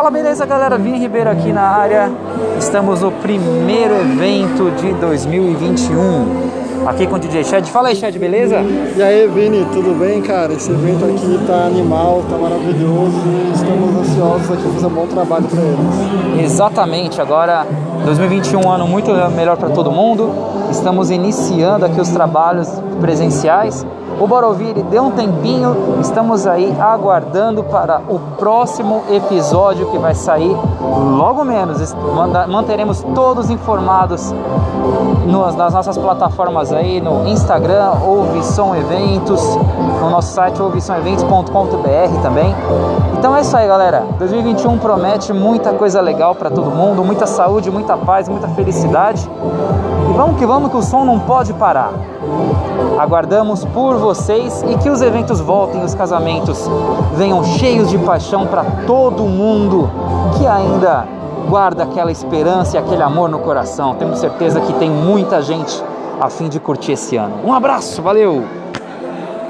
Fala beleza galera, Vini Ribeiro aqui na área. Estamos no primeiro evento de 2021. Aqui com o DJ Chad. Fala aí, Chad, beleza? E aí, Vini, tudo bem, cara? Esse evento aqui tá animal, tá maravilhoso estamos ansiosos aqui fazer um bom trabalho para eles. Exatamente, agora 2021 um ano muito melhor para todo mundo. Estamos iniciando aqui os trabalhos presenciais o Bora Ouvir deu um tempinho, estamos aí aguardando para o próximo episódio que vai sair logo menos. Manteremos todos informados nas nossas plataformas aí, no Instagram, Ouvição Eventos, no nosso site ouviçãoeventos.com.br também. Então é isso aí, galera. 2021 promete muita coisa legal para todo mundo, muita saúde, muita paz, muita felicidade. E vamos que vamos que o som não pode parar. Aguardamos por vocês e que os eventos voltem, os casamentos venham cheios de paixão para todo mundo que ainda guarda aquela esperança e aquele amor no coração. Temos certeza que tem muita gente a fim de curtir esse ano. Um abraço, valeu!